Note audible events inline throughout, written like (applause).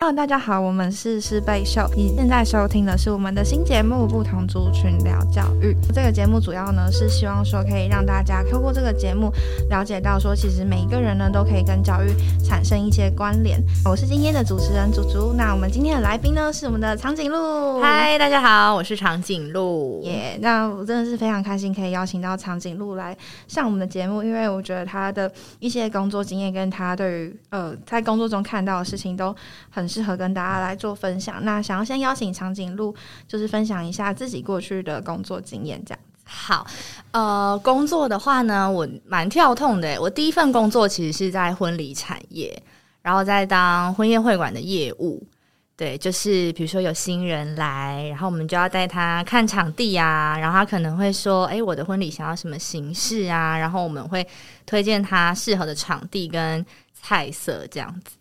Hello，大家好，我们是师贝秀，你现在收听的是我们的新节目《不同族群聊教育》。这个节目主要呢是希望说可以让大家透过这个节目了解到说，其实每一个人呢都可以跟教育产生一些关联。我是今天的主持人祖祖，那我们今天的来宾呢是我们的长颈鹿。嗨，大家好，我是长颈鹿。耶，那我真的是非常开心可以邀请到长颈鹿来上我们的节目，因为我觉得他的一些工作经验跟他对于呃在工作中看到的事情都很。适合跟大家来做分享。那想要先邀请长颈鹿，就是分享一下自己过去的工作经验，这样子。好，呃，工作的话呢，我蛮跳痛的。我第一份工作其实是在婚礼产业，然后在当婚宴会馆的业务。对，就是比如说有新人来，然后我们就要带他看场地啊，然后他可能会说：“哎，我的婚礼想要什么形式啊？”然后我们会推荐他适合的场地跟菜色这样子。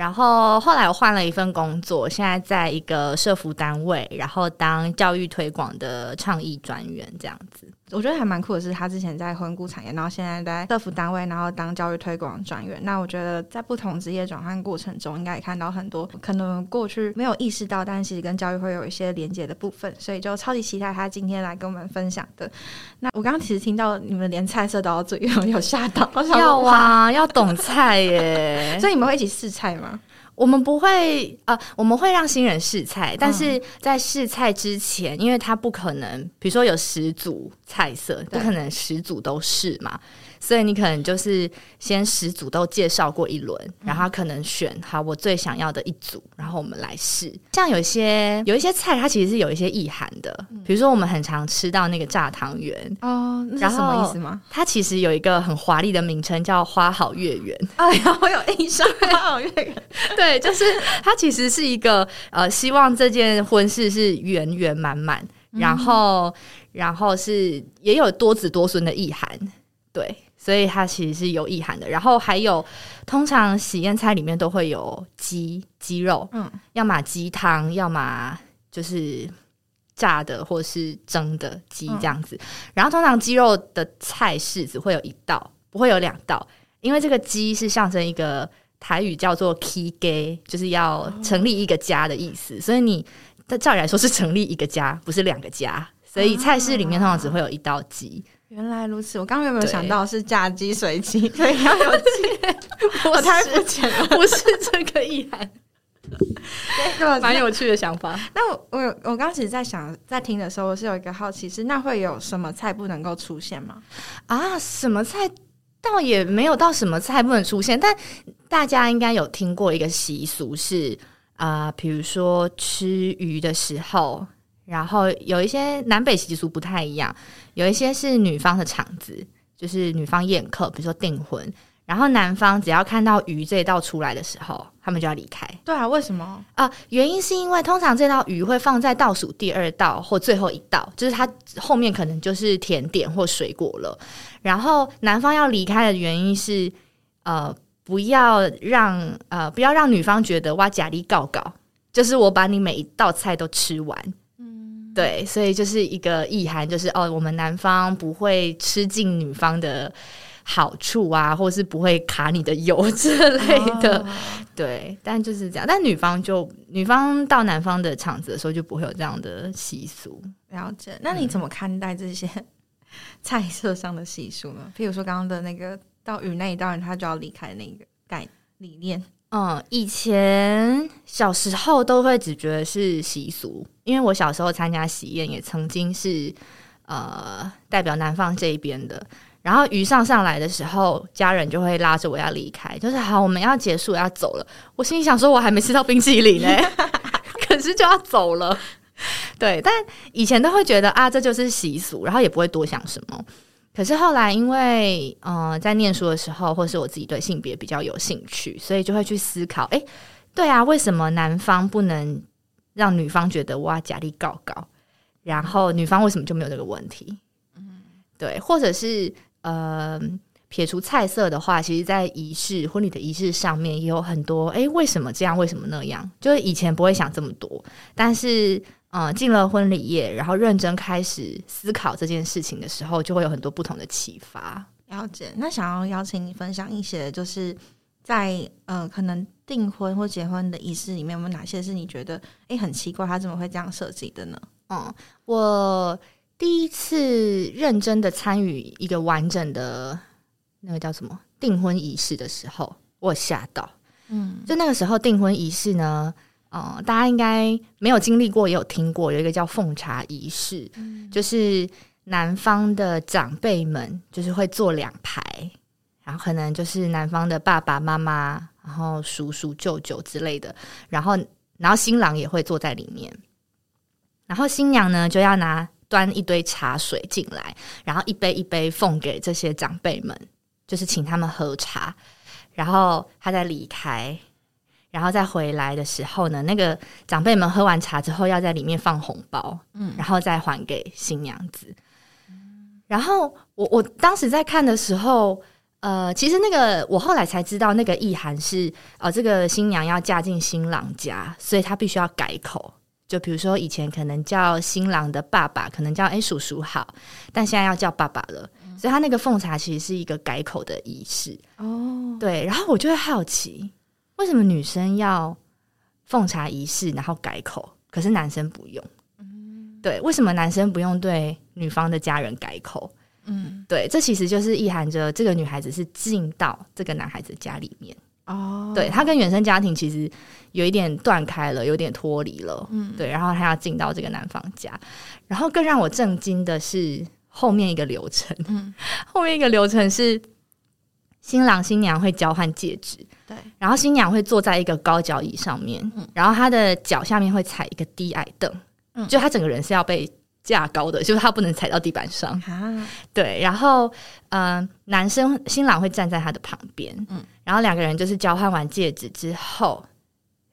然后后来我换了一份工作，现在在一个社服单位，然后当教育推广的倡议专员这样子。我觉得还蛮酷的是，他之前在婚顾产业，然后现在在社服单位，然后当教育推广专员。那我觉得在不同职业转换过程中，应该也看到很多可能过去没有意识到，但其实跟教育会有一些连接的部分。所以就超级期待他今天来跟我们分享的。那我刚刚其实听到你们连菜色都要做，有 (laughs) 有吓到？要啊，要懂菜耶。(laughs) 所以你们会一起试菜吗？我们不会呃，我们会让新人试菜，但是在试菜之前，因为他不可能，比如说有十组菜色，不可能十组都试嘛。所以你可能就是先十组都介绍过一轮，然后他可能选好我最想要的一组，然后我们来试。像有一些有一些菜，它其实是有一些意涵的，比如说我们很常吃到那个炸汤圆哦，那是什么意思吗？它其实有一个很华丽的名称叫“花好月圆”。(laughs) 哎呀，我有印象，“花好月圆”。(laughs) 对，就是它其实是一个呃，希望这件婚事是圆圆满满，然后然后是也有多子多孙的意涵。对。所以它其实是有意涵的，然后还有通常喜宴菜里面都会有鸡鸡肉，嗯，要么鸡汤，要么就是炸的或是蒸的鸡这样子。然后通常鸡肉的菜式只会有一道，不会有两道，因为这个鸡是象征一个台语叫做 “key gay”，就是要成立一个家的意思。所以你照理来说是成立一个家，不是两个家。所以菜式里面通常只会有一道鸡。原来如此，我刚刚有没有想到是嫁鸡随鸡，(laughs) 所以要有鸡？(laughs) 我太肤浅了，(laughs) 不是这个意涵，蛮有趣的想法。那我我我刚其实在想，在听的时候，我是有一个好奇是，那会有什么菜不能够出现吗？啊，什么菜倒也没有到什么菜不能出现，但大家应该有听过一个习俗是啊，比如说吃鱼的时候。然后有一些南北习俗不太一样，有一些是女方的场子，就是女方宴客，比如说订婚，然后男方只要看到鱼这道出来的时候，他们就要离开。对啊，为什么啊？原因是因为通常这道鱼会放在倒数第二道或最后一道，就是它后面可能就是甜点或水果了。然后男方要离开的原因是，呃，不要让呃不要让女方觉得哇假力告告，就是我把你每一道菜都吃完。对，所以就是一个意涵，就是哦，我们男方不会吃尽女方的好处啊，或是不会卡你的油之类的。对，但就是这样。但女方就女方到男方的场子的时候，就不会有这样的习俗。了解。那你怎么看待这些菜色上的习俗呢？譬如说刚刚的那个到雨那一道人，他就要离开那个概理念。嗯，以前小时候都会只觉得是习俗，因为我小时候参加喜宴也曾经是呃代表男方这一边的。然后鱼上上来的时候，家人就会拉着我要离开，就是好，我们要结束要走了。我心里想说，我还没吃到冰淇淋呢，(laughs) 可是就要走了。(laughs) 对，但以前都会觉得啊，这就是习俗，然后也不会多想什么。可是后来，因为呃，在念书的时候，或是我自己对性别比较有兴趣，所以就会去思考：哎，对啊，为什么男方不能让女方觉得哇，假力告告？然后女方为什么就没有这个问题？嗯，对，或者是呃，撇除菜色的话，其实，在仪式婚礼的仪式上面也有很多，哎，为什么这样？为什么那样？就是以前不会想这么多，但是。嗯，进了婚礼业，然后认真开始思考这件事情的时候，就会有很多不同的启发。了解。那想要邀请你分享一些，就是在呃，可能订婚或结婚的仪式里面，有没有哪些是你觉得诶很奇怪，他怎么会这样设计的呢？嗯，我第一次认真的参与一个完整的那个叫什么订婚仪式的时候，我吓到。嗯，就那个时候订婚仪式呢，呃，大家应该没有经历过，也有听过，有一个叫奉茶仪式，就是男方的长辈们就是会坐两排，然后可能就是男方的爸爸妈妈，然后叔叔舅舅之类的，然后然后新郎也会坐在里面，然后新娘呢就要拿端一堆茶水进来，然后一杯一杯奉给这些长辈们，就是请他们喝茶。然后他再离开，然后再回来的时候呢，那个长辈们喝完茶之后，要在里面放红包，嗯，然后再还给新娘子。然后我我当时在看的时候，呃，其实那个我后来才知道，那个意涵是，呃，这个新娘要嫁进新郎家，所以她必须要改口。就比如说以前可能叫新郎的爸爸，可能叫哎叔叔好，但现在要叫爸爸了。所以他那个奉茶其实是一个改口的仪式哦，对。然后我就会好奇，为什么女生要奉茶仪式，然后改口，可是男生不用？嗯，对，为什么男生不用对女方的家人改口？嗯，对，这其实就是意含着这个女孩子是进到这个男孩子家里面哦，对他跟原生家庭其实有一点断开了，有点脱离了，嗯，对。然后他要进到这个男方家，然后更让我震惊的是。后面一个流程，嗯，(laughs) 后面一个流程是新郎新娘会交换戒指，对，然后新娘会坐在一个高脚椅上面，嗯，然后她的脚下面会踩一个低矮凳，嗯，就她整个人是要被架高的，就是她不能踩到地板上。啊，对，然后嗯，男生新郎会站在她的旁边，嗯，然后两个人就是交换完戒指之后，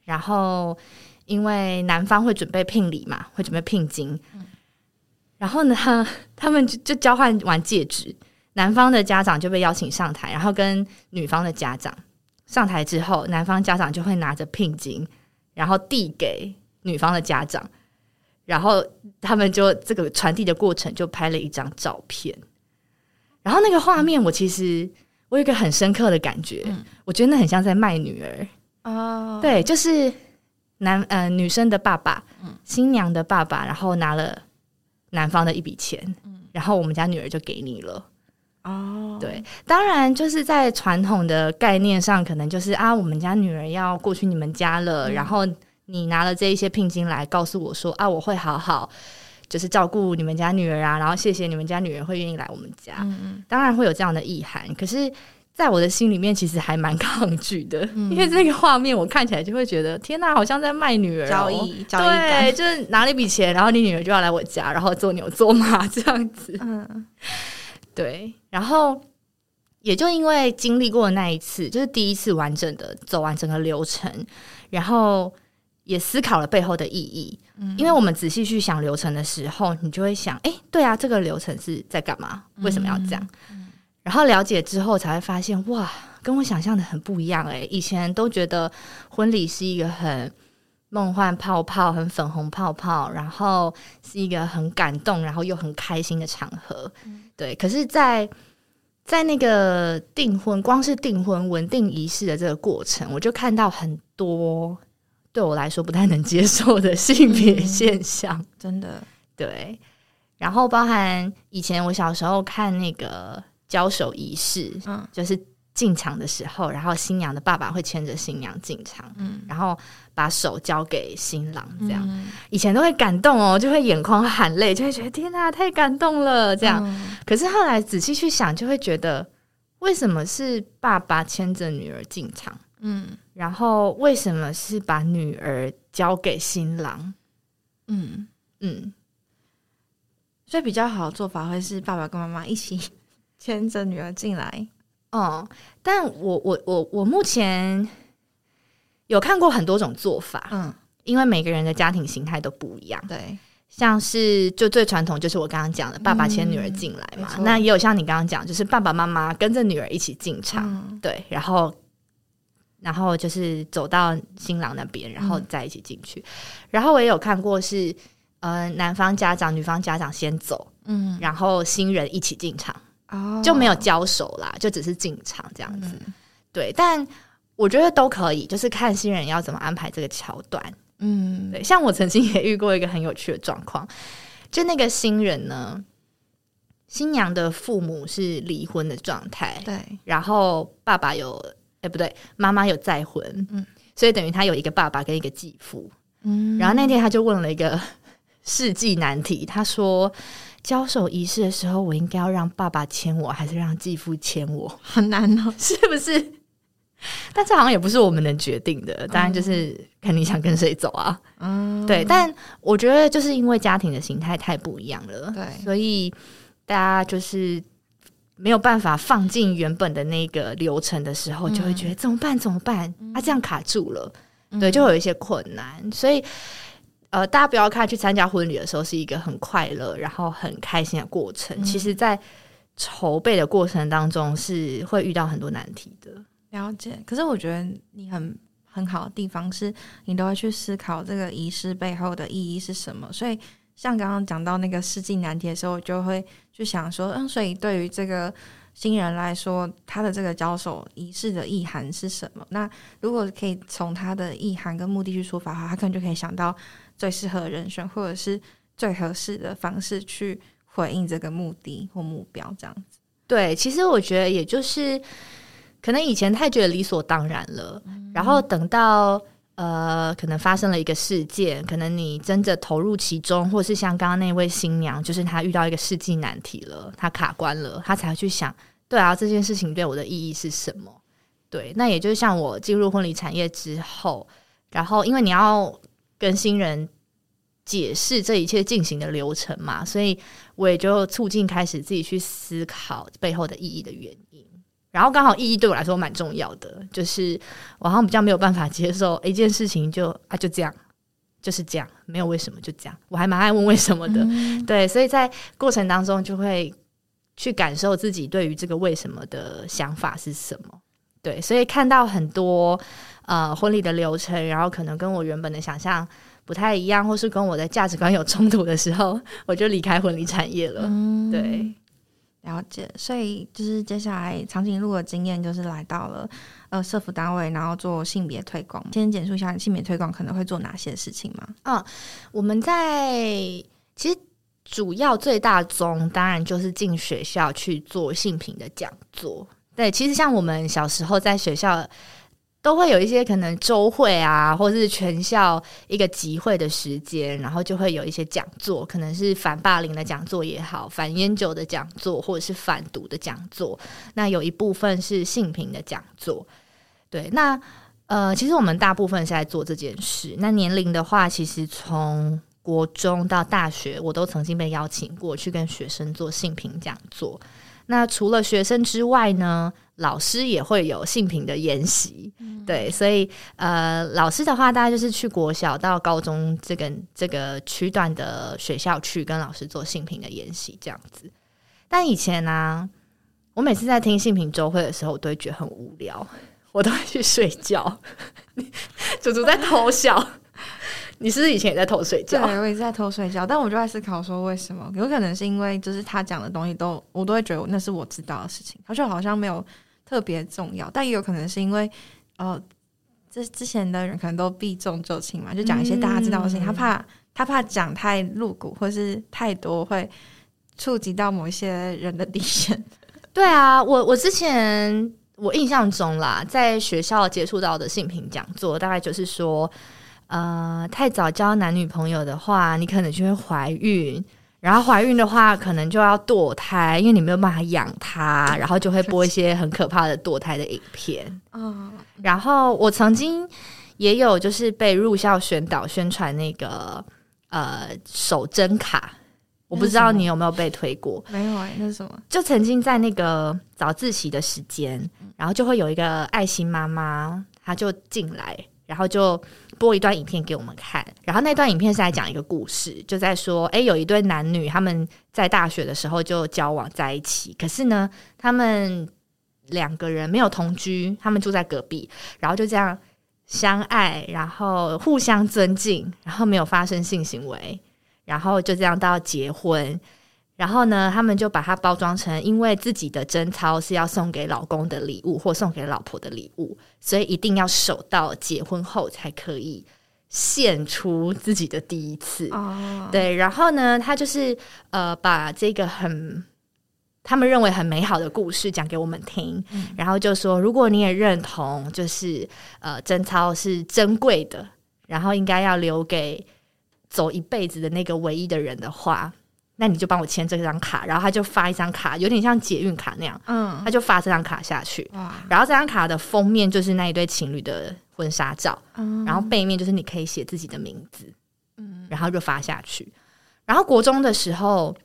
然后因为男方会准备聘礼嘛，会准备聘金，嗯。然后呢，(laughs) 他们就就交换完戒指，男方的家长就被邀请上台，然后跟女方的家长上台之后，男方家长就会拿着聘金，然后递给女方的家长，然后他们就这个传递的过程就拍了一张照片，然后那个画面我其实我有一个很深刻的感觉，我觉得那很像在卖女儿。哦，对，就是男呃女生的爸爸，新娘的爸爸，然后拿了。男方的一笔钱，然后我们家女儿就给你了。哦，对，当然就是在传统的概念上，可能就是啊，我们家女儿要过去你们家了，然后你拿了这一些聘金来告诉我说啊，我会好好就是照顾你们家女儿啊，然后谢谢你们家女儿会愿意来我们家。嗯嗯，当然会有这样的意涵，可是。在我的心里面，其实还蛮 (laughs) 抗拒的，因为这个画面我看起来就会觉得，天哪，好像在卖女儿交易，对，就是拿了一笔钱，然后你女儿就要来我家，然后做牛做马这样子。嗯，(laughs) 对。然后也就因为经历过那一次，就是第一次完整的走完整个流程，然后也思考了背后的意义。嗯，因为我们仔细去想流程的时候，你就会想，哎，对啊，这个流程是在干嘛？为什么要这样？然后了解之后才会发现，哇，跟我想象的很不一样哎！以前都觉得婚礼是一个很梦幻泡泡、很粉红泡泡，然后是一个很感动，然后又很开心的场合。对，可是，在在那个订婚，光是订婚稳定仪式的这个过程，我就看到很多对我来说不太能接受的性别现象。真的，对。然后包含以前我小时候看那个。交手仪式，嗯，就是进场的时候，然后新娘的爸爸会牵着新娘进场，嗯，然后把手交给新郎，这样，以前都会感动哦，就会眼眶含泪，就会觉得天哪，太感动了，这样。可是后来仔细去想，就会觉得为什么是爸爸牵着女儿进场，嗯，然后为什么是把女儿交给新郎，嗯。嗯，所以比较好的做法会是爸爸跟妈妈一起。(laughs) 牵着女儿进来，哦，但我我我我目前有看过很多种做法，嗯，因为每个人的家庭形态都不一样，对，像是就最传统就是我刚刚讲的，爸爸牵女儿进来嘛，那也有像你刚刚讲，就是爸爸妈妈跟着女儿一起进场，对，然后然后就是走到新郎那边，然后再一起进去，然后我也有看过是呃男方家长女方家长先走，嗯，然后新人一起进场。哦。就没有交手啦，就只是进场这样子。对，但我觉得都可以，就是看新人要怎么安排这个桥段。嗯，对，像我曾经也遇过一个很有趣的状况，就那个新人呢，新娘的父母是离婚的状态，对，然后爸爸有，哎、不对，妈妈有再婚，嗯所以等于他有一个爸爸跟一个继父。嗯，然后那天他就问了一个 (laughs) 世纪难题，他说：交手仪式的时候，我应该要让爸爸牵我，还是让继父牵我？很难哦，(laughs) 是不是？(laughs) 但这好像也不是我们能决定的，当然就是看你想跟谁走啊。嗯，对，但我觉得就是因为家庭的形态太不一样了，对所以大家就是没有办法放进原本的那个流程的时候，就会觉得怎么办？怎么办？啊，这样卡住了，对，就会有一些困难。所以，呃，大家不要看去参加婚礼的时候是一个很快乐，然后很开心的过程，其实在筹备的过程当中是会遇到很多难题的。了解。可是我觉得你很很好的地方是，你都会去思考这个仪式背后的意义是什么。所以，像刚刚讲到那个世纪难题的时候，我就会去想说，嗯，所以对于这个新人来说，他的这个交手仪式的意涵是什么？那如果可以从他的意涵跟目的去出发的话，他可能就可以想到最适合的人选，或者是最合适的方式去回应这个目的或目标，这样子。对，其实我觉得也就是可能以前太觉得理所当然了，然后等到呃可能发生了一个事件，可能你真的投入其中，或是像刚刚那位新娘，就是她遇到一个世纪难题了，她卡关了，她才会去想，对啊，这件事情对我的意义是什么？对，那也就是像我进入婚礼产业之后，然后因为你要跟新人解释这一切进行的流程嘛，所以我也就促进开始自己去思考背后的意义的原因。然后刚好意义对我来说蛮重要的，就是我好像比较没有办法接受一件事情就啊就这样，就是这样，没有为什么就这样。我还蛮爱问为什么的，对，所以在过程当中就会去感受自己对于这个为什么的想法是什么。对，所以看到很多呃婚礼的流程，然后可能跟我原本的想象不太一样，或是跟我的价值观有冲突的时候，我就离开婚礼产业了。嗯对，了解，所以就是接下来长颈鹿的经验就是来到了呃社服单位，然后做性别推广。先简述一下性别推广可能会做哪些事情吗？我们在其实主要最大宗当然就是进学校去做性平的讲座。对，其实像我们小时候在学校都会有一些可能周会啊，或是全校一个集会的时间，然后就会有一些讲座，可能是反霸凌的讲座也好，反烟酒的讲座，或者是反毒的讲座。那有一部分是性平的讲座。对，那呃，其实我们大部分是在做这件事。那年龄的话，其实从国中到大学，我都曾经被邀请过去跟学生做性平讲座。那除了学生之外呢，老师也会有性平的研习。对，所以呃，老师的话，大概就是去国小到高中这个这个区段的学校去跟老师做性平的研习，这样子。但以前呢、我每次在听性平周会的时候，我都会觉得很无聊，我都会去睡觉。(laughs) (laughs) 祖祖在偷笑，你是不是以前也在偷睡觉对，觉？我也是在偷睡觉，但我就在思考说为什么？有可能是因为就是他讲的东西都我都会觉得那是我知道的事情，他就好像没有特别重要，但也有可能是因为呃，这之前的人可能都避重就轻嘛，就讲一些大家知道的事情，嗯他怕他怕讲太露骨或是太多会触及到某一些人的底线。对啊，我我之前我印象中啦，在学校接触到的性平讲座，大概就是说，呃，太早交男女朋友的话，你可能就会怀孕。然后怀孕的话，可能就要堕胎，因为你没有办法养它，然后就会播一些很可怕的堕胎的影片。哦，然后我曾经也有就是被入校宣导宣传那个呃手针卡，我不知道你有没有被推过。没有哎、那是什么？就曾经在那个早自习的时间，然后就会有一个爱心妈妈，她就进来，然后就播一段影片给我们看。然后那段影片是在讲一个故事，就在说，诶，有一对男女他们在大学的时候就交往在一起，可是呢，他们两个人没有同居，他们住在隔壁，然后就这样相爱，然后互相尊敬，然后没有发生性行为，然后就这样到结婚。然后呢，他们就把它包装成因为自己的贞操是要送给老公的礼物或送给老婆的礼物，所以一定要守到结婚后才可以献出自己的第一次。哦，对，然后呢，他就是呃，把这个很他们认为很美好的故事讲给我们听，然后就说，如果你也认同，就是呃，贞操是珍贵的，然后应该要留给走一辈子的那个唯一的人的话，那你就帮我签这张卡，然后他就发一张卡，有点像捷运卡那样，嗯，他就发这张卡下去，哇，然后这张卡的封面就是那一对情侣的婚纱照，嗯然后背面就是你可以写自己的名字，嗯，然后就发下去。然后国中的时候，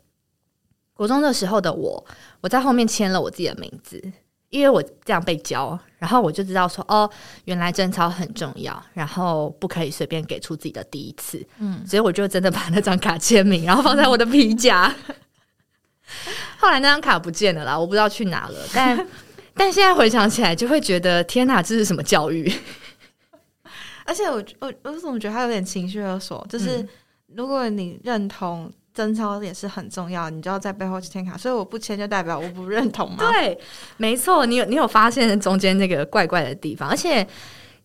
国中的时候的我，我在后面签了我自己的名字，因为我这样被教，然后我就知道说，哦，原来贞操很重要，然后不可以随便给出自己的第一次，嗯，所以我就真的把那张卡签名，然后放在我的皮夹。(laughs) 后来那张卡不见了啦，我不知道去哪了，但 (laughs) 但现在回想起来，就会觉得天哪，这是什么教育？(laughs) 而且我我我怎么觉得他有点情绪勒索？就是嗯如果你认同贞操也是很重要，你就要在背后签卡，所以我不签就代表我不认同吗？对，没错，你有你有发现中间那个怪怪的地方，而且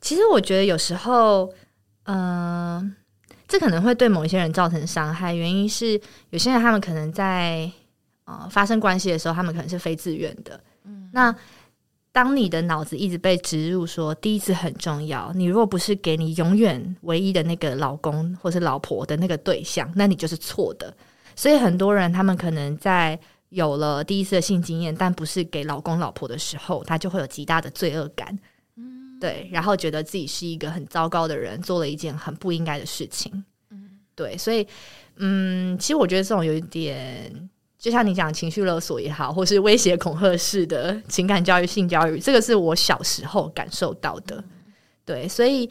其实我觉得有时候，嗯、这可能会对某一些人造成伤害，原因是有些人他们可能在呃发生关系的时候，他们可能是非自愿的，嗯，那。当你的脑子一直被植入说第一次很重要，你如果不是给你永远唯一的那个老公或是老婆的那个对象，那你就是错的。所以很多人他们可能在有了第一次的性经验，但不是给老公老婆的时候，他就会有极大的罪恶感。嗯，对，然后觉得自己是一个很糟糕的人，做了一件很不应该的事情。嗯，对，所以嗯，其实我觉得这种有一点。就像你讲情绪勒索也好，或是威胁恐吓式的情感教育、性教育，这个是我小时候感受到的。对，所以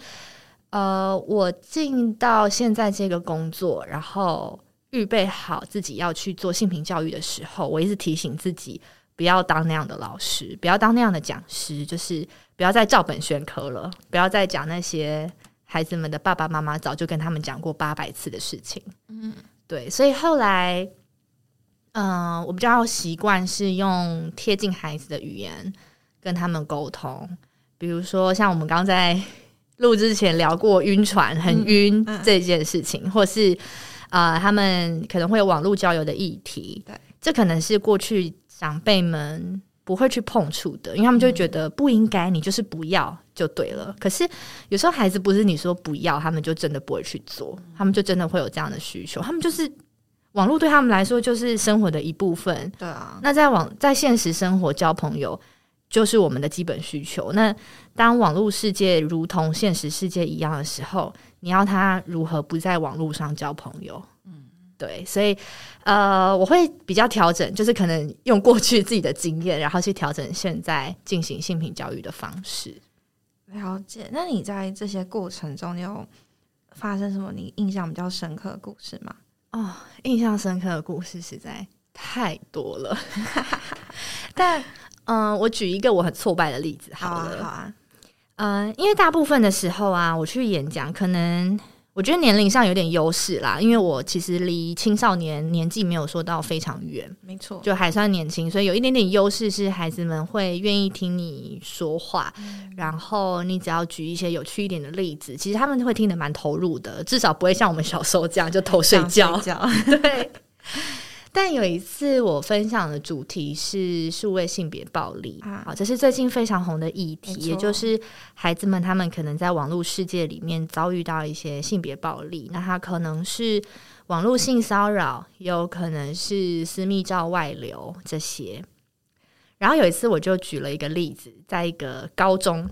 呃，我进到现在这个工作，然后预备好自己要去做性平教育的时候，我一直提醒自己不要当那样的老师，不要当那样的讲师，就是不要再照本宣科了，不要再讲那些孩子们的爸爸妈妈早就跟他们讲过八百次的事情。嗯，对，所以后来。嗯，我比较习惯是用贴近孩子的语言跟他们沟通，比如说像我们刚在 (laughs) 录之前聊过晕船、很晕嗯这件事情，或是呃，他们可能会有网络交友的议题，对，这可能是过去长辈们不会去碰触的，因为他们就觉得不应该，你就是不要就对了。可是有时候孩子不是你说不要，他们就真的不会去做，他们就真的会有这样的需求，他们就是。网络对他们来说就是生活的一部分。对啊，那在网在现实生活交朋友，就是我们的基本需求。那当网络世界如同现实世界一样的时候，你要他如何不在网络上交朋友？嗯，对，所以呃，我会比较调整，就是可能用过去自己的经验，然后去调整现在进行性平教育的方式。了解。那你在这些过程中，你有发生什么你印象比较深刻的故事吗？哦，印象深刻的故事实在太多了，(laughs) 但嗯、呃我举一个我很挫败的例子好啊了。好啊，呃，因为大部分的时候啊，我去演讲，可能我觉得年龄上有点优势啦，因为我其实离青少年年纪没有说到非常远，没错，就还算年轻，所以有一点点优势是孩子们会愿意听你说话，然后你只要举一些有趣一点的例子，其实他们会听得蛮投入的，至少不会像我们小时候这样就偷睡觉。睡觉，(laughs) 对。但有一次我分享的主题是数位性别暴力啊啊，这是最近非常红的议题也就是孩子们他们可能在网络世界里面遭遇到一些性别暴力，那他可能是网络性骚扰，也有可能是私密照外流这些。然后有一次我就举了一个例子，在一个高中，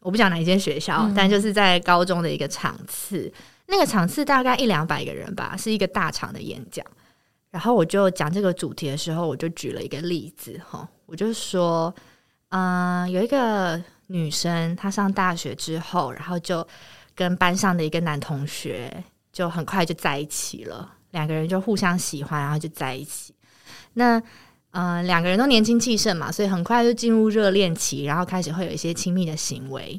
我不讲哪一间学校，嗯但就是在高中的一个场次，那个场次大概一两百个人吧，是一个大场的演讲。然后我就讲这个主题的时候，我就举了一个例子哈，我就说，嗯、有一个女生，她上大学之后，然后就跟班上的一个男同学就很快就在一起了，两个人就互相喜欢，然后就在一起。那呃，两个人都年轻气盛嘛，所以很快就进入热恋期，然后开始会有一些亲密的行为。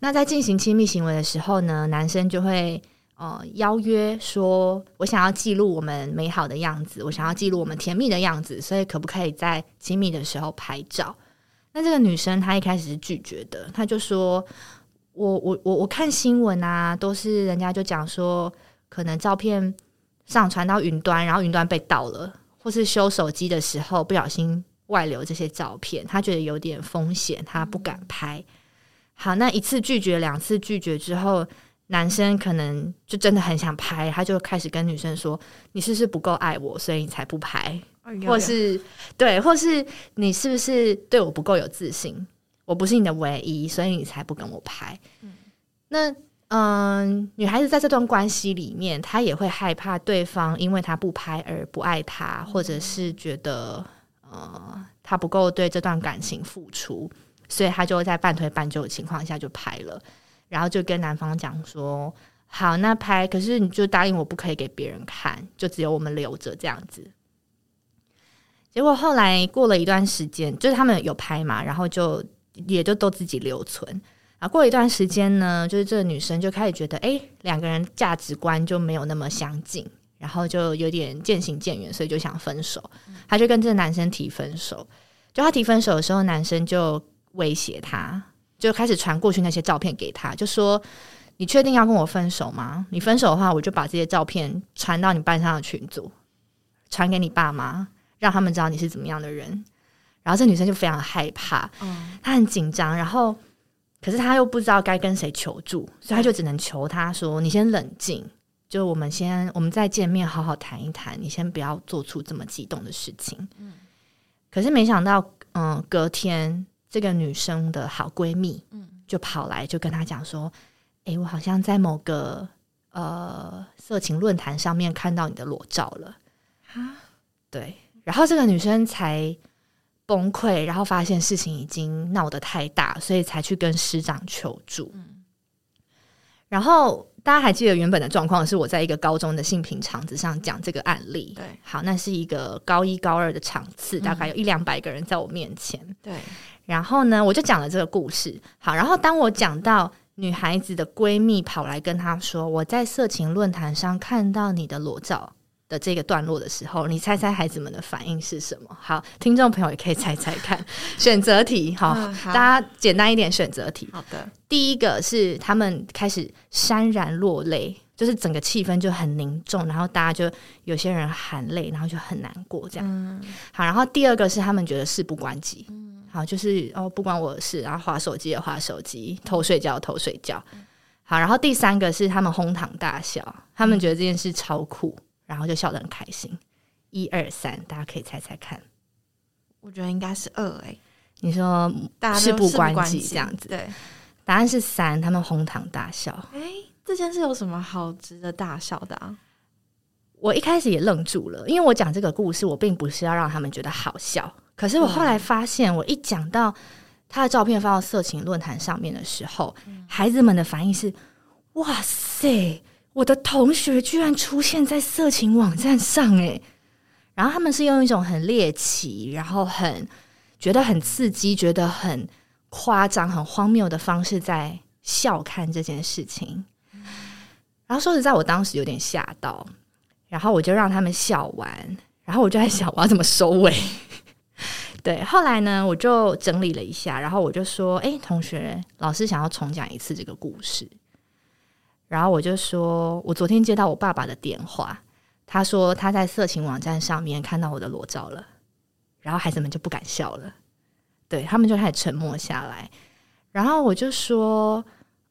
那在进行亲密行为的时候呢，男生就会呃邀约说，我想要记录我们美好的样子，我想要记录我们甜蜜的样子，所以可不可以在亲密的时候拍照？那这个女生她一开始是拒绝的，她就说：“我我我我看新闻啊，都是人家就讲说，可能照片上传到云端，然后云端被盗了，或是修手机的时候不小心外流这些照片，她觉得有点风险，她不敢拍。好，那一次拒绝，两次拒绝之后，男生可能就真的很想拍，他就开始跟女生说：你是不是不够爱我，所以你才不拍？”或是对，或是你是不是对我不够有自信？我不是你的唯一，所以你才不跟我拍。那嗯，女孩子在这段关系里面，她也会害怕对方因为她不拍而不爱她，或者是觉得呃她不够对这段感情付出，所以她就在半推半就的情况下就拍了，然后就跟男方讲说：“好，那拍，可是你就答应我不可以给别人看，就只有我们留着这样子。”结果后来过了一段时间，就是他们有拍嘛，然后就也就都自己留存。啊，过了一段时间呢，就是这个女生就开始觉得，哎，两个人价值观就没有那么相近，然后就有点渐行渐远，所以就想分手。她就跟这个男生提分手。就她提分手的时候，男生就威胁她，就开始传过去那些照片给他，就说：“你确定要跟我分手吗？你分手的话，我就把这些照片传到你班上的群组，传给你爸妈。”让他们知道你是怎么样的人，然后这女生就非常害怕，她很紧张，然后可是她又不知道该跟谁求助，所以她就只能求他说：“你先冷静，就我们先我们再见面好好谈一谈，你先不要做出这么激动的事情。”嗯，可是没想到，嗯，隔天这个女生的好闺蜜，嗯，就跑来就跟她讲说：“哎，我好像在某个呃色情论坛上面看到你的裸照了。”啊，对。然后这个女生才崩溃，然后发现事情已经闹得太大，所以才去跟师长求助。嗯然后大家还记得原本的状况是我在一个高中的性平场子上讲这个案例。对，好，那是一个高一高二的场次，大概有一两百个人在我面前。对，然后呢，我就讲了这个故事。好，然后当我讲到女孩子的闺蜜跑来跟她说，我在色情论坛上看到你的裸照。的这个段落的时候，你猜猜孩子们的反应是什么？好，听众朋友也可以猜猜看。(laughs) 选择题，好，大家简单一点选择题。好的，第一个是他们开始潸然落泪，就是整个气氛就很凝重，然后大家就有些人含泪，然后就很难过这样。好，然后第二个是他们觉得事不关己，好，就是哦不关我的事，然后划手机也划手机，偷睡觉偷睡觉。好，然后第三个是他们哄堂大笑，他们觉得这件事超酷。然后就笑得很开心，一二三，大家可以猜猜看。我觉得应该是二哎，你说事不关己这样子，对，答案是三，他们哄堂大笑。哎，这件事有什么好值得大笑的啊？我一开始也愣住了，因为我讲这个故事，我并不是要让他们觉得好笑。可是我后来发现，我一讲到他的照片放到色情论坛上面的时候，孩子们的反应是：哇塞！我的同学居然出现在色情网站上，诶，然后他们是用一种很猎奇，然后很觉得很刺激，觉得很夸张、很荒谬的方式在笑看这件事情。然后说实在，我当时有点吓到，然后我就让他们笑完，然后我就在想我要怎么收尾。对，后来呢，我就整理了一下，然后我就说：“哎，同学，老师想要重讲一次这个故事。”然后我就说，我昨天接到我爸爸的电话，他说他在色情网站上面看到我的裸照了，然后孩子们就不敢笑了，对他们就开始沉默下来。然后我就说，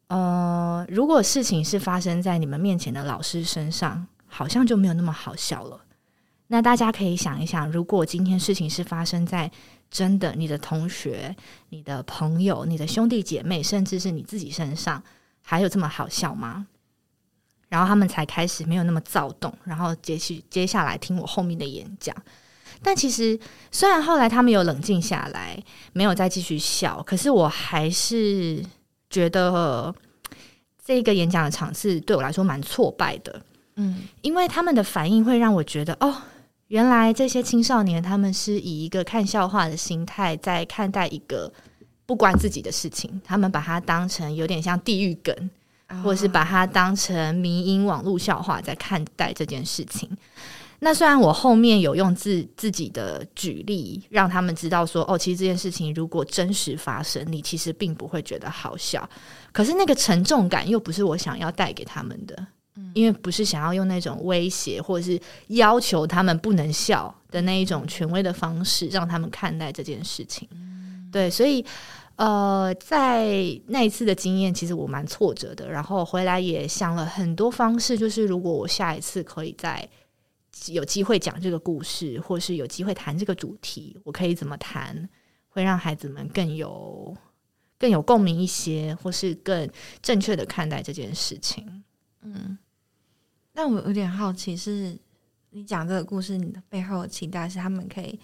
呃，如果事情是发生在你们面前的老师身上，好像就没有那么好笑了。那大家可以想一想，如果今天事情是发生在真的你的同学、你的朋友、你的兄弟姐妹，甚至是你自己身上。还有这么好笑吗？然后他们才开始没有那么躁动，然后接续接下来听我后面的演讲。但其实虽然后来他们有冷静下来，没有再继续笑，可是我还是觉得这个演讲的场次对我来说蛮挫败的。嗯，因为他们的反应会让我觉得，哦，原来这些青少年他们是以一个看笑话的心态在看待一个。不关自己的事情，他们把它当成有点像地狱梗，或者是把它当成迷因网络笑话在看待这件事情。那虽然我后面有用自自己的举例让他们知道说，哦，其实这件事情如果真实发生，你其实并不会觉得好笑。可是那个沉重感又不是我想要带给他们的，因为不是想要用那种威胁或者是要求他们不能笑的那一种权威的方式让他们看待这件事情。对，所以呃，在那一次的经验，其实我蛮挫折的。然后回来也想了很多方式，就是如果我下一次可以再有机会讲这个故事，或是有机会谈这个主题，我可以怎么谈，会让孩子们更有更有共鸣一些，或是更正确的看待这件事情。嗯，但我有点好奇，是你讲这个故事，你的背后的期待是他们可以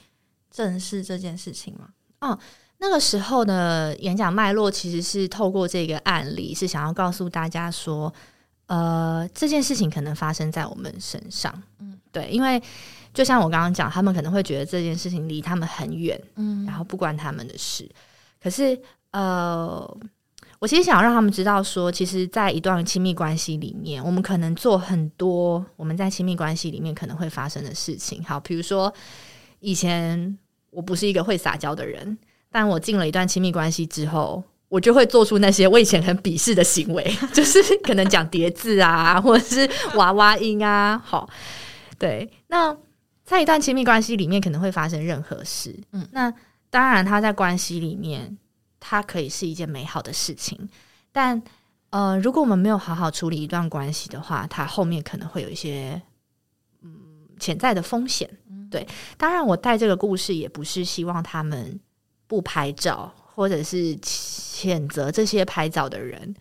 正视这件事情吗？哦，那个时候的演讲脉络其实是透过这个案例，是想要告诉大家说。呃，这件事情可能发生在我们身上，嗯，对，因为就像我刚刚讲，他们可能会觉得这件事情离他们很远，嗯，然后不关他们的事。可是，呃，我其实想让他们知道，说，其实，在一段亲密关系里面，我们可能做很多我们在亲密关系里面可能会发生的事情。好，比如说，以前我不是一个会撒娇的人，但我进了一段亲密关系之后。我就会做出那些我以前很鄙视的行为，(laughs) 就是可能讲叠字啊，或者是娃娃音啊。好，对。那在一段亲密关系里面，可能会发生任何事。嗯，那当然，他在关系里面，它可以是一件美好的事情。但呃，如果我们没有好好处理一段关系的话，它后面可能会有一些嗯潜在的风险。对，当然，我带这个故事也不是希望他们不拍照。或者是谴责这些拍照的人，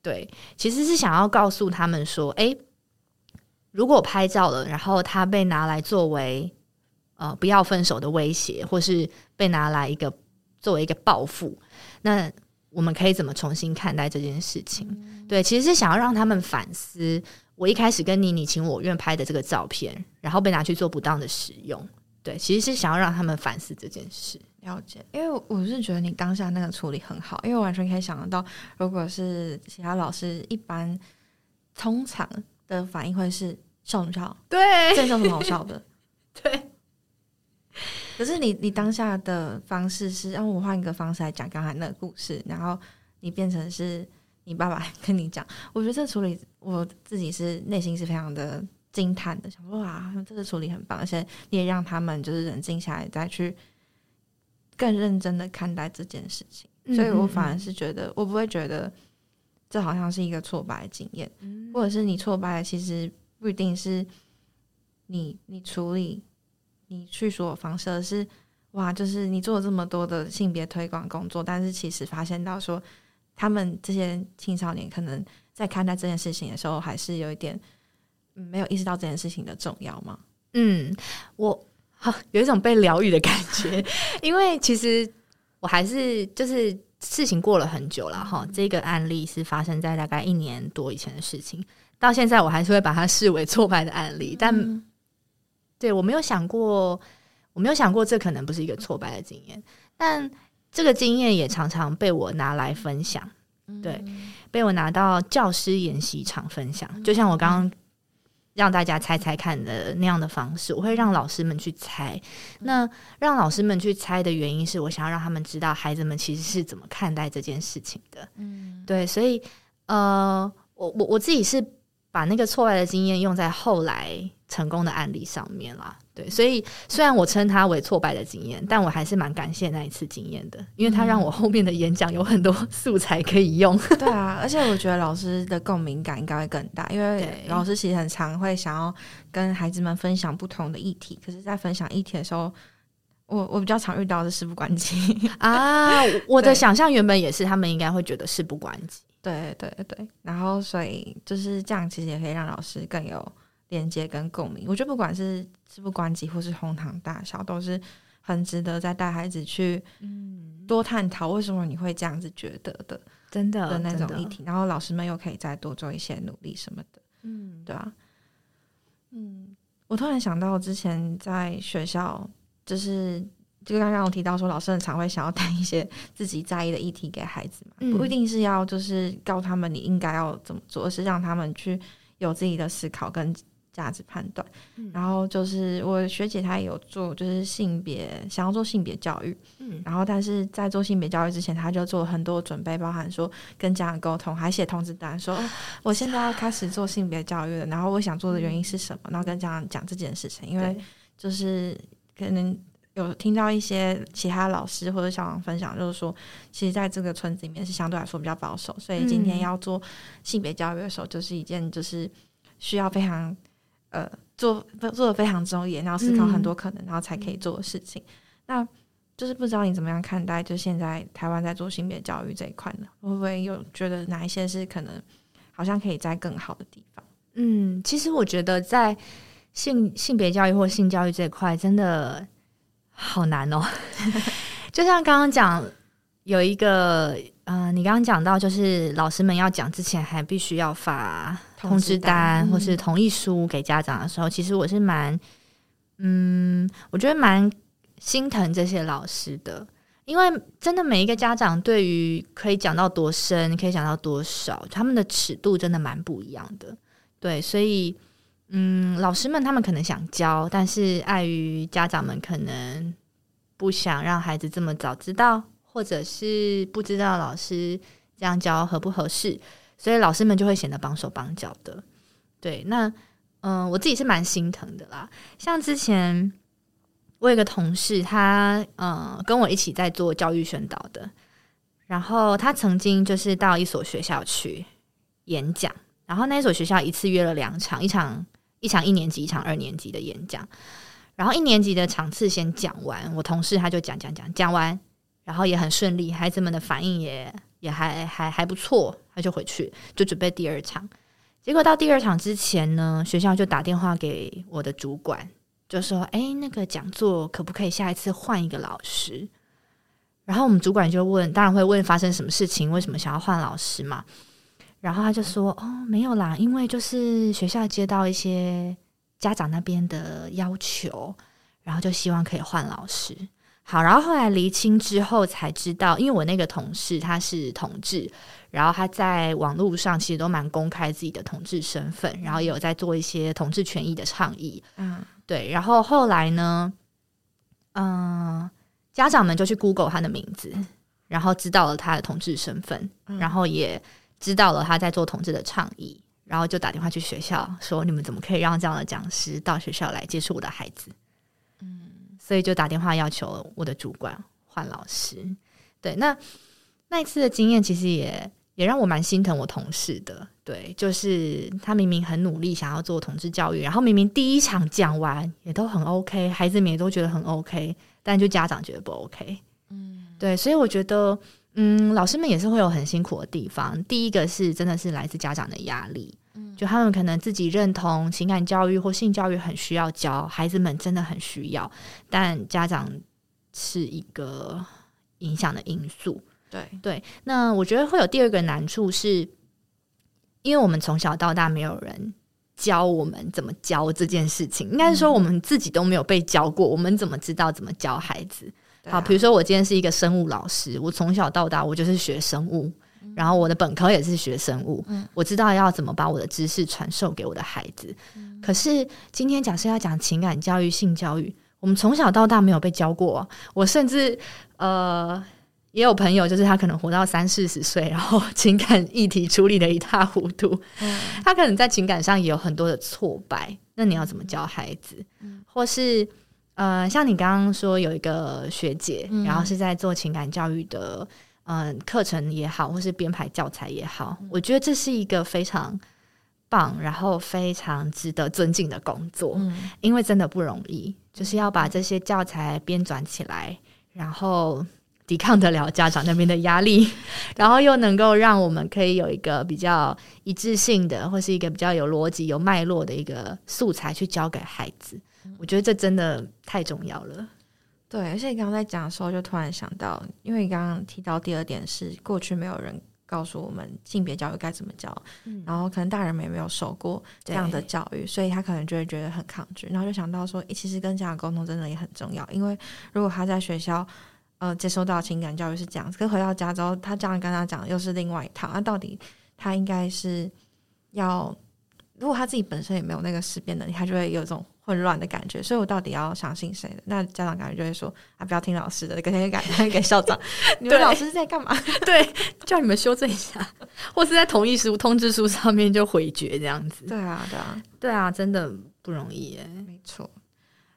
对，其实是想要告诉他们说，诶，如果拍照了，然后他被拿来作为呃不要分手的威胁，或是被拿来一个作为一个报复，那我们可以怎么重新看待这件事情？对，其实是想要让他们反思，我一开始跟你你情我愿拍的这个照片，然后被拿去做不当的使用。对，其实是想要让他们反思这件事。了解，因为我是觉得你当下那个处理很好，因为我完全可以想得到，如果是其他老师，一般通常的反应会是笑什么笑？对，这有什么好笑的？(laughs) 对。可是你你当下的方式是，让我换一个方式来讲刚才那个故事，然后你变成是你爸爸跟你讲，我觉得这处理我自己是内心是非常的。惊叹的，想说哇，这个处理很棒，而且你也让他们就是冷静下来，再去更认真的看待这件事情。所以我反而是觉得，我不会觉得这好像是一个挫败的经验，或者是你挫败，其实不一定是你你处理你去说方式，而是哇，就是你做了这么多的性别推广工作，但是其实发现到说，他们这些青少年可能在看待这件事情的时候，还是有一点。没有意识到这件事情的重要吗？嗯，我有一种被疗愈的感觉，(laughs) 因为其实我还是就是事情过了很久了哈。这个案例是发生在大概一年多以前的事情，到现在我还是会把它视为挫败的案例。但对我没有想过，我没有想过这可能不是一个挫败的经验，但这个经验也常常被我拿来分享，对，被我拿到教师研习场分享，就像我刚刚。让大家猜猜看的那样的方式，我会让老师们去猜。那让老师们去猜的原因是我想要让他们知道孩子们其实是怎么看待这件事情的。嗯，对，所以呃，我我我自己是把那个挫败的经验用在后来成功的案例上面啦。对，所以虽然我称它为挫败的经验，但我还是蛮感谢那一次经验的，因为它让我后面的演讲有很多素材可以用。(laughs) 对啊，而且我觉得老师的共鸣感应该会更大，因为老师其实很常会想要跟孩子们分享不同的议题，可是，在分享议题的时候，我我比较常遇到的事不关己啊。(laughs) 我的想象原本也是，他们应该会觉得事不关己。对对对，然后所以就是这样，其实也可以让老师更有。连接跟共鸣，我觉得不管是事不关己或是哄堂大笑，都是很值得再带孩子去嗯多探讨为什么你会这样子觉得的，真的的那种议题。然后老师们又可以再多做一些努力什么的，嗯，对吧？嗯，我突然想到之前在学校，就是就刚刚我提到说，老师很常会想要带一些自己在意的议题给孩子嘛，嗯不一定是要就是告诉他们你应该要怎么做，而是让他们去有自己的思考跟价值判断。嗯。然后就是我学姐她也有做，就是性别想要做性别教育，嗯。然后但是在做性别教育之前，她就做了很多准备，包含说跟家长沟通，还写通知单说、哦我现在要开始做性别教育了，然后我想做的原因是什么，然后跟家长讲这件事情，因为就是可能有听到一些其他老师或者校长分享，就是说，其实在这个村子里面是相对来说比较保守，所以今天嗯。要做性别教育的时候，就是一件就是需要非常呃做做的非常周延，然后思考很多可能，然后才可以做的事情。那就是不知道你怎么样看待，就现在台湾在做性别教育这一块呢？会不会有觉得哪一些是可能好像可以在更好的地方？嗯，其实我觉得在性性别教育或性教育这一块，真的好难哦。(laughs) 就像刚刚讲，有一个，呃，你刚刚讲到，就是老师们要讲之前，还必须要发通知单或是同意书给家长的时候，其实我是蛮，嗯，我觉得蛮心疼这些老师的。因为真的每一个家长对于可以讲到多深，可以讲到多少，他们的尺度真的蛮不一样的。对，所以嗯，老师们他们可能想教，但是碍于家长们可能不想让孩子这么早知道，或者是不知道老师这样教合不合适，所以老师们就会显得绑手绑脚的。对，那嗯、我自己是蛮心疼的啦。像之前我有个同事，他呃跟我一起在做教育宣导的，然后他曾经就是到一所学校去演讲。然后那所学校一次约了两场，一场一场一年级，一场二年级的演讲。然后一年级的场次先讲完，我同事他就讲讲讲讲完，然后也很顺利，孩子们的反应也也还还还不错，他就回去就准备第二场。结果到第二场之前呢，学校就打电话给我的主管，就说：“哎，那个讲座可不可以下一次换一个老师？”然后我们主管就问，当然会问发生什么事情，为什么想要换老师嘛？然后他就说：“哦，没有啦，因为就是学校接到一些家长那边的要求，然后就希望可以换老师。好，然后后来厘清之后才知道，因为我那个同事他是同志，然后他在网络上其实都蛮公开自己的同志身份，然后也有在做一些同志权益的倡议。嗯，对，然后后来呢，嗯、家长们就去 Google 他的名字，然后知道了他的同志身份，嗯然后也知道了他在做同志的倡议，然后就打电话去学校说：“你们怎么可以让这样的讲师到学校来接触我的孩子？”所以就打电话要求我的主管换老师。对，那那一次的经验其实也也让我蛮心疼我同事的。对，就是他明明很努力想要做同志教育，然后明明第一场讲完也都很 OK，孩子们也都觉得很 OK，但就家长觉得不 OK。嗯，对，所以我觉得，嗯，老师们也是会有很辛苦的地方。第一个是真的是来自家长的压力，就他们可能自己认同情感教育或性教育很需要教，孩子们真的很需要，但家长是一个影响的因素。对，对，那我觉得会有第二个难处是，因为我们从小到大没有人教我们怎么教这件事情，应该是说我们自己都没有被教过，我们怎么知道怎么教孩子？好，比如说我今天是一个生物老师，我从小到大我就是学生物，然后我的本科也是学生物，我知道要怎么把我的知识传授给我的孩子。可是今天假设要讲情感教育、性教育，我们从小到大没有被教过、啊，我甚至呃。也有朋友，就是他可能活到三四十岁，然后 (laughs) 情感议题处理的一塌糊涂，他可能在情感上也有很多的挫败。那你要怎么教孩子？或是呃，像你刚刚说有一个学姐，嗯然后是在做情感教育的，嗯、课程也好，或是编排教材也好，我觉得这是一个非常棒，然后非常值得尊敬的工作，嗯因为真的不容易，就是要把这些教材编纂起来，然后。抵抗得了家长那边的压力，(laughs) 然后又能够让我们可以有一个比较一致性的，或是一个比较有逻辑、有脉络的一个素材去教给孩子。我觉得这真的太重要了。对，而且你刚刚在讲的时候，就突然想到，因为你刚刚提到第二点是过去没有人告诉我们性别教育该怎么教，嗯然后可能大人们也没有受过这样的教育，所以他可能就会觉得很抗拒，然后就想到说，诶其实跟家长沟通真的也很重要，因为如果他在学校。呃，接收到情感教育是这样子，可回到家之后，他家长跟他讲又是另外一套。那到底他应该是要，如果他自己本身也没有那个识别能力，他就会有一种混乱的感觉。所以我到底要相信谁的？那家长感觉就会说啊，不要听老师的，改天改给校长。(laughs) 你们老师在干嘛？(laughs) 对，叫你们修正一下，(laughs) 或是在同意书、通知书上面就回绝这样子。对啊，对啊，对啊，真的不容易耶。没错。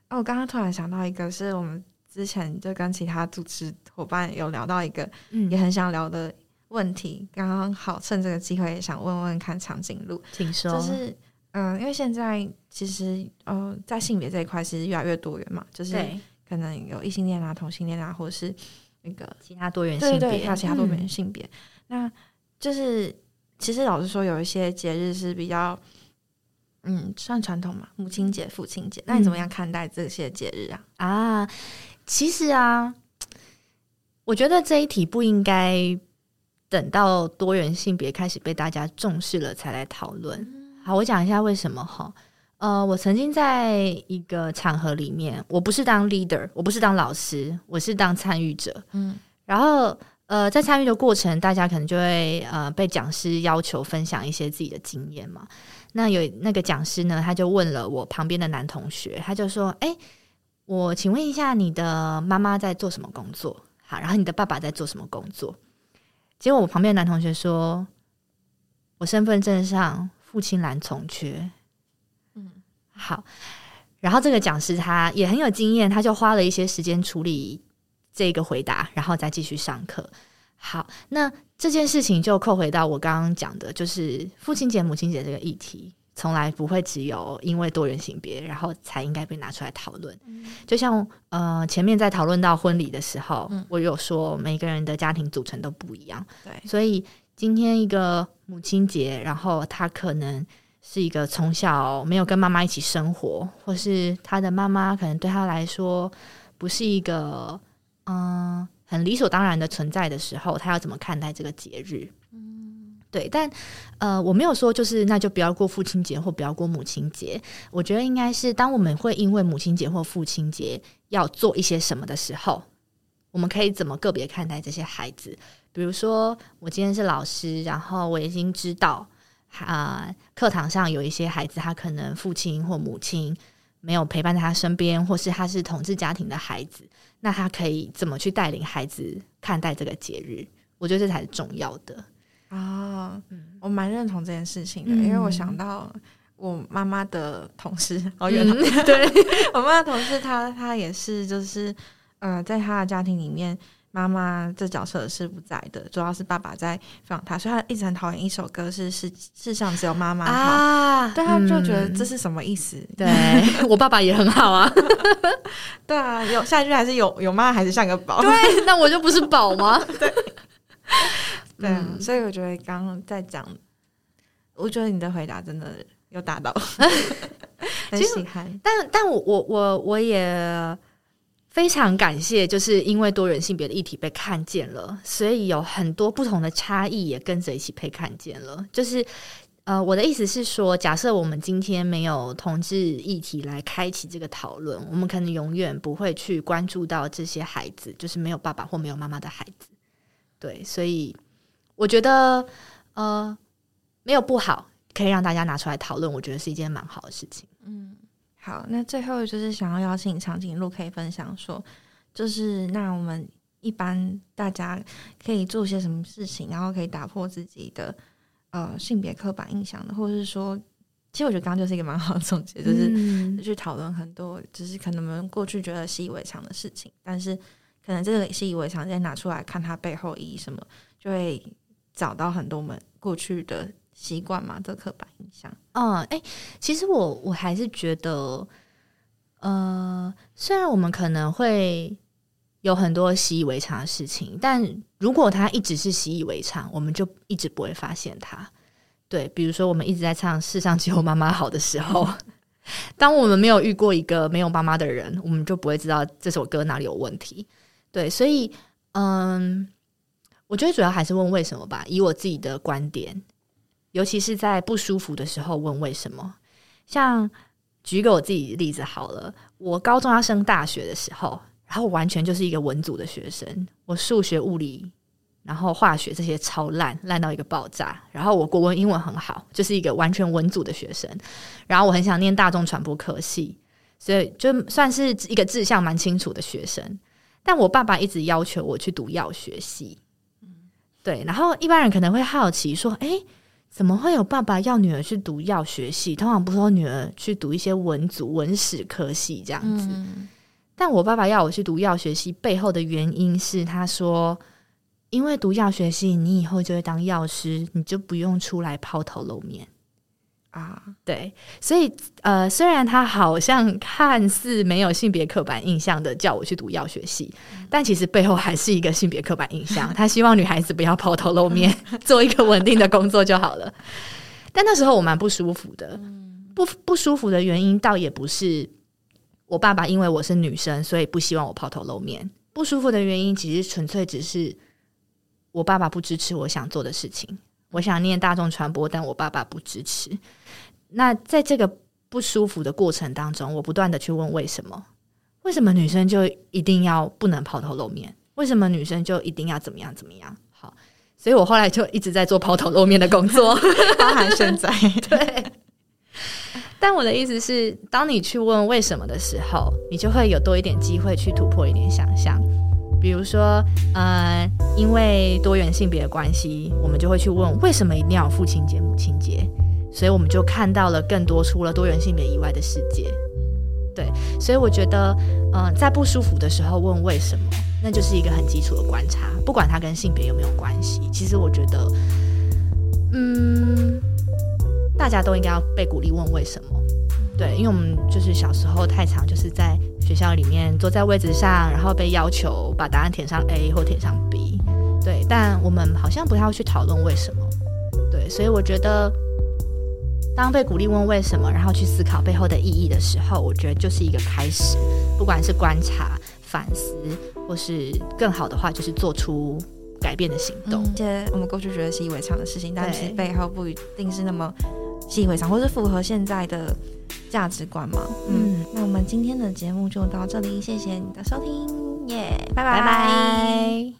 哦，我刚刚突然想到一个，是我们之前就跟其他主持伙伴有聊到一个嗯也很想聊的问题，刚刚好趁这个机会也想问问看长颈鹿，请说。就是嗯、呃因为现在其实呃在性别这一块其实越来越多元嘛，就是可能有异性恋啊、同性恋啊，或者是那个其他多元性别，对对对，还有其他多元嗯性别。那就是其实老实说，有一些节日是比较嗯算传统嘛，母亲节、父亲节。那你怎么样看待这些节日啊？啊，其实啊，我觉得这一题不应该等到多元性别开始被大家重视了才来讨论。好，我讲一下为什么哈。呃，我曾经在一个场合里面，我不是当 leader，我不是当老师，我是当参与者。嗯然后呃，在参与的过程，大家可能就会呃被讲师要求分享一些自己的经验嘛。那有那个讲师呢，他就问了我旁边的男同学，他就说：“哎、我请问一下，你的妈妈在做什么工作？好，然后你的爸爸在做什么工作？”结果我旁边的男同学说：“我身份证上父亲栏从缺。”嗯好，然后这个讲师他也很有经验，他就花了一些时间处理这个回答，然后再继续上课。好，那这件事情就扣回到我刚刚讲的，就是父亲节、母亲节这个议题，从来不会只有因为多元性别，然后才应该被拿出来讨论。就像呃前面在讨论到婚礼的时候，嗯我有说每个人的家庭组成都不一样，对，所以今天一个母亲节，然后他可能是一个从小没有跟妈妈一起生活，或是他的妈妈可能对他来说不是一个嗯很理所当然的存在的时候，他要怎么看待这个节日？对，但呃，我没有说就是那就不要过父亲节或不要过母亲节。我觉得应该是当我们会因为母亲节或父亲节要做一些什么的时候，我们可以怎么个别看待这些孩子？比如说，我今天是老师，然后我已经知道，啊、课堂上有一些孩子，他可能父亲或母亲没有陪伴在他身边，或是他是统治家庭的孩子，那他可以怎么去带领孩子看待这个节日？我觉得这才是重要的。啊，我蛮认同这件事情的，嗯因为我想到我妈妈的同事，好远哦、嗯对，(laughs) 我妈的同事她她也是就是呃，在他的家庭里面，妈妈这角色是不在的，主要是爸爸在放他，所以他一直很讨厌一首歌是世世上只有妈妈好。啊对，他就觉得嗯这是什么意思？对 (laughs) 我爸爸也很好啊。(laughs) 对啊，有下一句还是有有妈还是像个宝。对，那我就不是宝吗？(laughs) 对啊，嗯所以我觉得刚刚在讲，我觉得你的回答真的有打到，很喜欢。但但我我我我也非常感谢，就是因为多元性别的议题被看见了，所以有很多不同的差异也跟着一起被看见了。就是呃，我的意思是说，假设我们今天没有同志议题来开启这个讨论，我们可能永远不会去关注到这些孩子，就是没有爸爸或没有妈妈的孩子。对，所以我觉得呃没有不好，可以让大家拿出来讨论，我觉得是一件蛮好的事情。嗯好，那最后就是想要邀请长颈鹿可以分享说，就是那我们一般大家可以做些什么事情，然后可以打破自己的呃性别刻板印象的，或者是说，其实我觉得刚刚就是一个蛮好的总结，就是嗯去讨论很多，就是可能我们过去觉得习以为常的事情，但是可能这个习以为常，再拿出来看它背后意义什么，就会找到很多我们过去的习惯嘛，这刻板印象。嗯，哎、其实我我还是觉得，呃，虽然我们可能会有很多习以为常的事情，但如果它一直是习以为常，我们就一直不会发现它。对，比如说我们一直在唱“世上只有妈妈好”的时候，(laughs) 当我们没有遇过一个没有妈妈的人，我们就不会知道这首歌哪里有问题。对，所以，嗯，我觉得主要还是问为什么吧。以我自己的观点，尤其是在不舒服的时候问为什么。像举个我自己的例子好了，我高中要升大学的时候，然后完全就是一个文组的学生，我数学、物理。然后化学这些超烂，烂到一个爆炸。然后我国文、英文很好，就是一个完全文组的学生。然后我很想念大众传播科系，所以就算是一个志向蛮清楚的学生。但我爸爸一直要求我去读药学系。对。然后一般人可能会好奇说：“哎，怎么会有爸爸要女儿去读药学系？通常不说女儿去读一些文组、文史科系这样子。”但我爸爸要我去读药学系背后的原因是，他说。因为读药学系，你以后就会当药师，你就不用出来抛头露面啊。对，所以呃，虽然他好像看似没有性别刻板印象的叫我去读药学系，但其实背后还是一个性别刻板印象。(laughs) 他希望女孩子不要抛头露面，(laughs) 做一个稳定的工作就好了。但那时候我蛮不舒服的，不不舒服的原因倒也不是我爸爸因为我是女生，所以不希望我抛头露面。不舒服的原因其实纯粹只是。我爸爸不支持我想做的事情，我想念大众传播，但我爸爸不支持。那在这个不舒服的过程当中，我不断的去问为什么？为什么女生就一定要不能抛头露面？为什么女生就一定要怎么样怎么样？好，所以我后来就一直在做抛头露面的工作，(laughs) 包含现在。(laughs) 对。但我的意思是，当你去问为什么的时候，你就会有多一点机会去突破一点想象。比如说，呃，因为多元性别的关系，我们就会去问为什么一定要父亲节、母亲节，所以我们就看到了更多除了多元性别以外的世界。对，所以我觉得，嗯，在不舒服的时候问为什么，那就是一个很基础的观察，不管它跟性别有没有关系。其实我觉得，嗯，大家都应该要被鼓励问为什么。对，因为我们就是小时候太长，就是在。学校里面坐在位置上，然后被要求把答案填上 A 或填上 B，对，但我们好像不太会去讨论为什么，对，所以我觉得，当被鼓励问为什么，然后去思考背后的意义的时候，我觉得就是一个开始，不管是观察、反思，或是更好的话，就是做出改变的行动。一些我们过去觉得习以为常的事情，但是背后不一定是那么习以为常，或是符合现在的。价值观嘛，嗯，那我们今天的节目就到这里，谢谢你的收听，耶，拜拜。